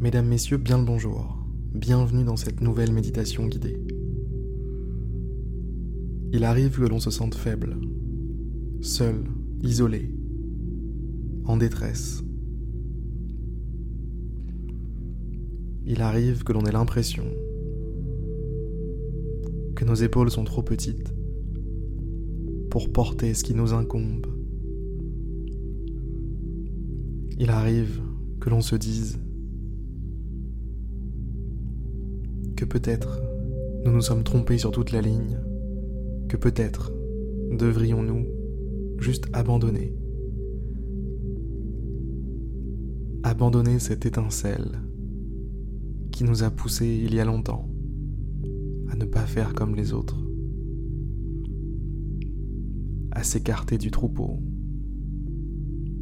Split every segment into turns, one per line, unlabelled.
Mesdames, Messieurs, bien le bonjour. Bienvenue dans cette nouvelle méditation guidée. Il arrive que l'on se sente faible, seul, isolé, en détresse. Il arrive que l'on ait l'impression que nos épaules sont trop petites pour porter ce qui nous incombe. Il arrive que l'on se dise peut-être nous nous sommes trompés sur toute la ligne, que peut-être devrions-nous juste abandonner. Abandonner cette étincelle qui nous a poussés il y a longtemps à ne pas faire comme les autres, à s'écarter du troupeau,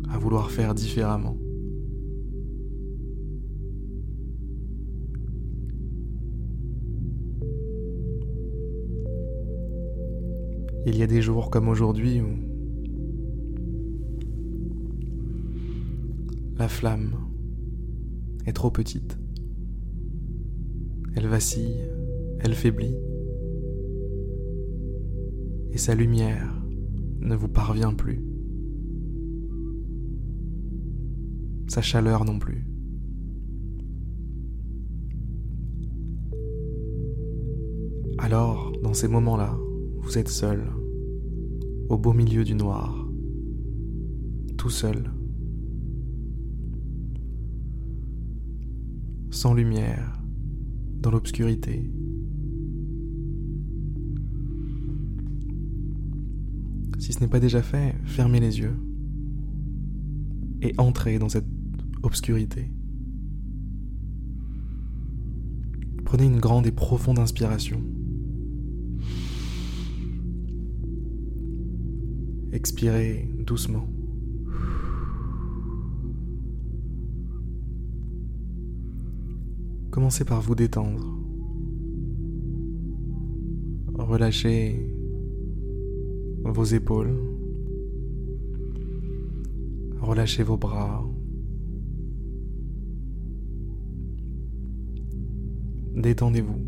à vouloir faire différemment. Il y a des jours comme aujourd'hui où la flamme est trop petite. Elle vacille, elle faiblit. Et sa lumière ne vous parvient plus. Sa chaleur non plus. Alors, dans ces moments-là, vous êtes seul, au beau milieu du noir, tout seul, sans lumière, dans l'obscurité. Si ce n'est pas déjà fait, fermez les yeux et entrez dans cette obscurité. Prenez une grande et profonde inspiration. Expirez doucement. Commencez par vous détendre. Relâchez vos épaules. Relâchez vos bras. Détendez-vous.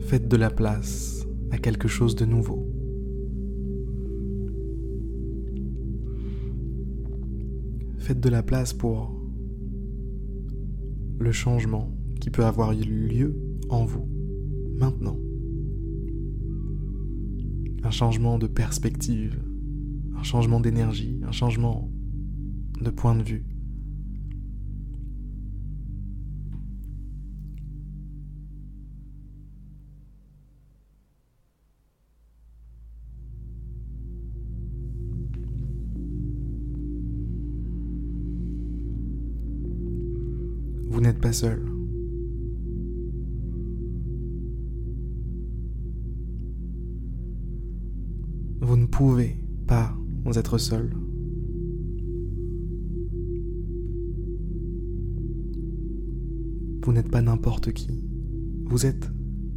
Faites de la place à quelque chose de nouveau. Faites de la place pour le changement qui peut avoir lieu en vous maintenant. Un changement de perspective, un changement d'énergie, un changement de point de vue. Vous n'êtes pas seul. Vous ne pouvez pas être seul. Vous n'êtes pas n'importe qui. Vous êtes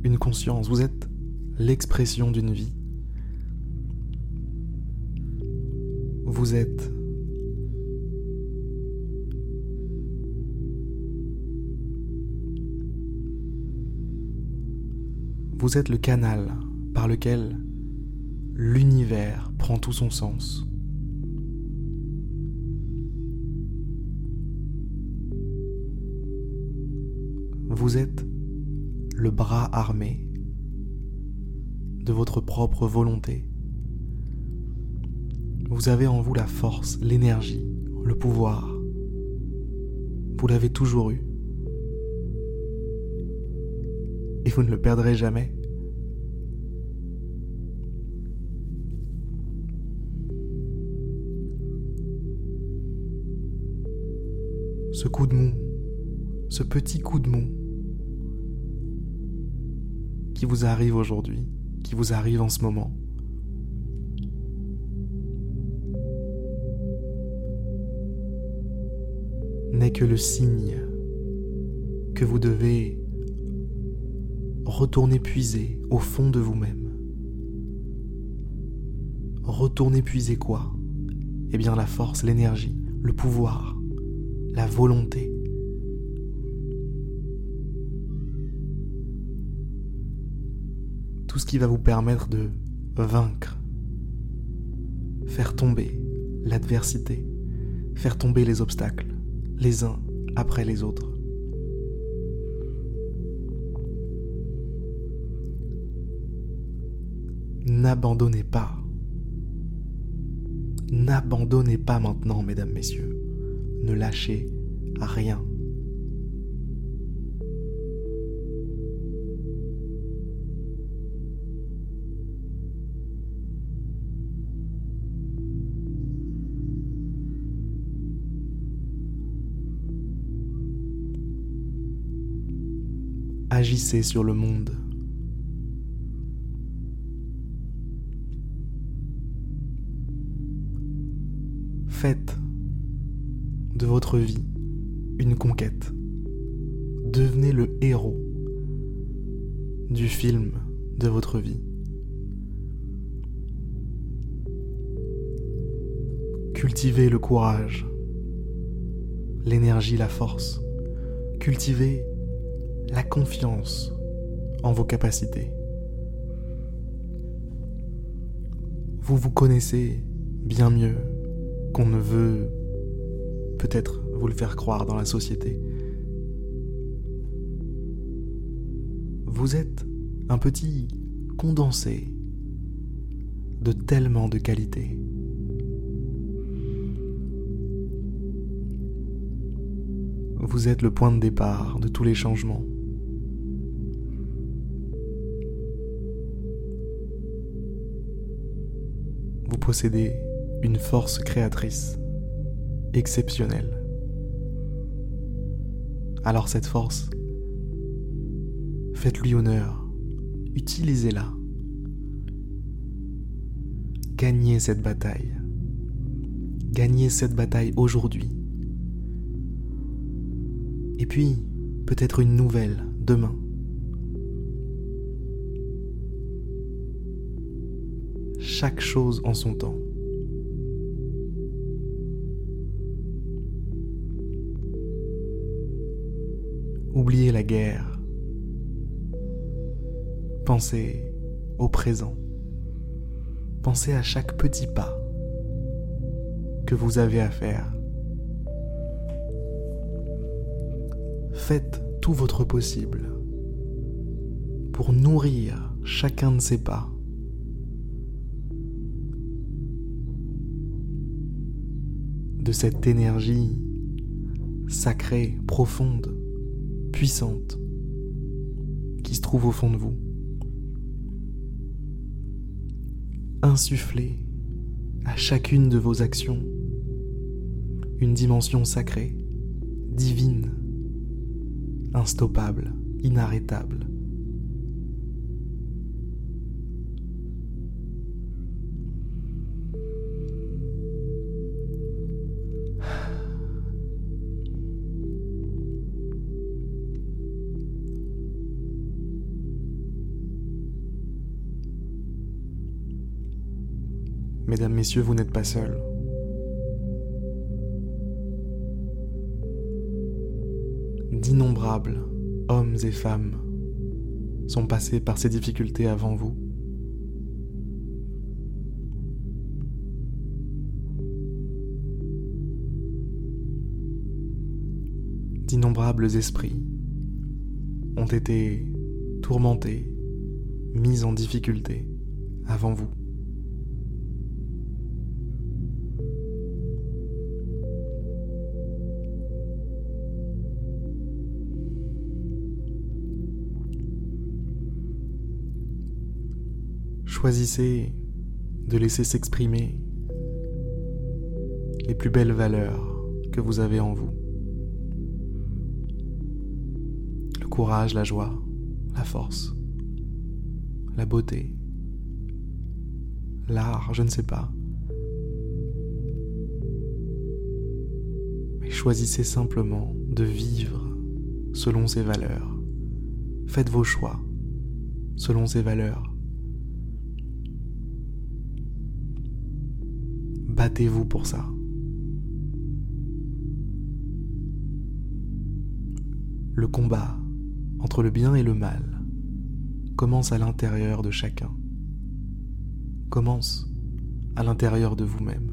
une conscience, vous êtes l'expression d'une vie. Vous êtes Vous êtes le canal par lequel l'univers prend tout son sens. Vous êtes le bras armé de votre propre volonté. Vous avez en vous la force, l'énergie, le pouvoir. Vous l'avez toujours eu. Et vous ne le perdrez jamais. Ce coup de mou, ce petit coup de mou qui vous arrive aujourd'hui, qui vous arrive en ce moment. n'est que le signe que vous devez retourner puiser au fond de vous-même. Retourner puiser quoi? Eh bien la force, l'énergie, le pouvoir, la volonté. Tout ce qui va vous permettre de vaincre, faire tomber l'adversité, faire tomber les obstacles, les uns après les autres. N'abandonnez pas. N'abandonnez pas maintenant, mesdames, messieurs. Ne lâchez rien. Agissez sur le monde. Faites de votre vie une conquête. Devenez le héros du film de votre vie. Cultivez le courage, l'énergie, la force. Cultivez la confiance en vos capacités. Vous vous connaissez bien mieux qu'on ne veut peut-être vous le faire croire dans la société. Vous êtes un petit condensé de tellement de qualités. Vous êtes le point de départ de tous les changements. Vous possédez une force créatrice exceptionnelle. Alors cette force, faites-lui honneur, utilisez-la. Gagnez cette bataille. Gagnez cette bataille aujourd'hui. Et puis, peut-être une nouvelle demain. Chaque chose en son temps. Oubliez la guerre. Pensez au présent. Pensez à chaque petit pas que vous avez à faire. Faites tout votre possible pour nourrir chacun de ces pas. de cette énergie sacrée, profonde puissante qui se trouve au fond de vous. Insufflez à chacune de vos actions une dimension sacrée, divine, instoppable, inarrêtable. Mesdames, Messieurs, vous n'êtes pas seuls. D'innombrables hommes et femmes sont passés par ces difficultés avant vous. D'innombrables esprits ont été tourmentés, mis en difficulté avant vous. Choisissez de laisser s'exprimer les plus belles valeurs que vous avez en vous. Le courage, la joie, la force, la beauté, l'art, je ne sais pas. Mais choisissez simplement de vivre selon ces valeurs. Faites vos choix selon ces valeurs. Battez-vous pour ça. Le combat entre le bien et le mal commence à l'intérieur de chacun. Commence à l'intérieur de vous-même.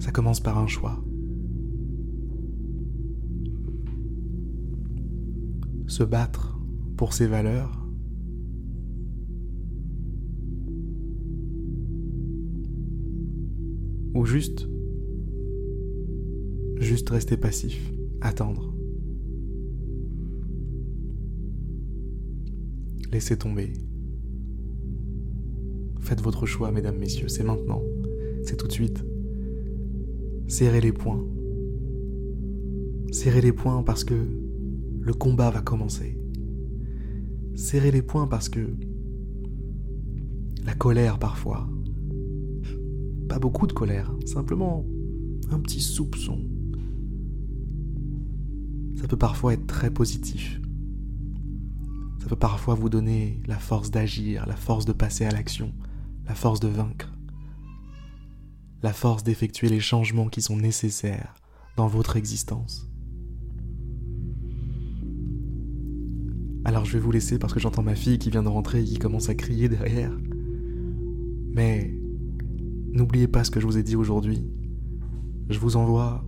Ça commence par un choix. Se battre pour ses valeurs. Ou juste Juste rester passif, attendre. Laissez tomber. Faites votre choix, mesdames, messieurs, c'est maintenant, c'est tout de suite. Serrez les poings. Serrez les poings parce que le combat va commencer. Serrez les poings parce que la colère parfois, beaucoup de colère, simplement un petit soupçon, ça peut parfois être très positif. Ça peut parfois vous donner la force d'agir, la force de passer à l'action, la force de vaincre, la force d'effectuer les changements qui sont nécessaires dans votre existence. Alors je vais vous laisser parce que j'entends ma fille qui vient de rentrer et qui commence à crier derrière. Mais n'oubliez pas ce que je vous ai dit aujourd'hui. Je vous envoie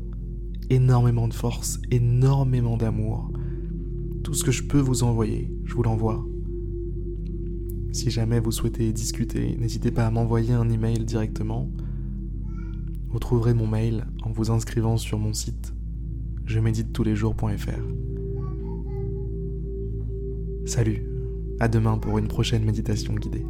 énormément de force, énormément d'amour. Tout ce que je peux vous envoyer, je vous l'envoie. Si jamais vous souhaitez discuter, n'hésitez pas à m'envoyer un email directement. Vous trouverez mon mail en vous inscrivant sur mon site je médite tous les jours.fr. Salut, à demain pour une prochaine méditation guidée.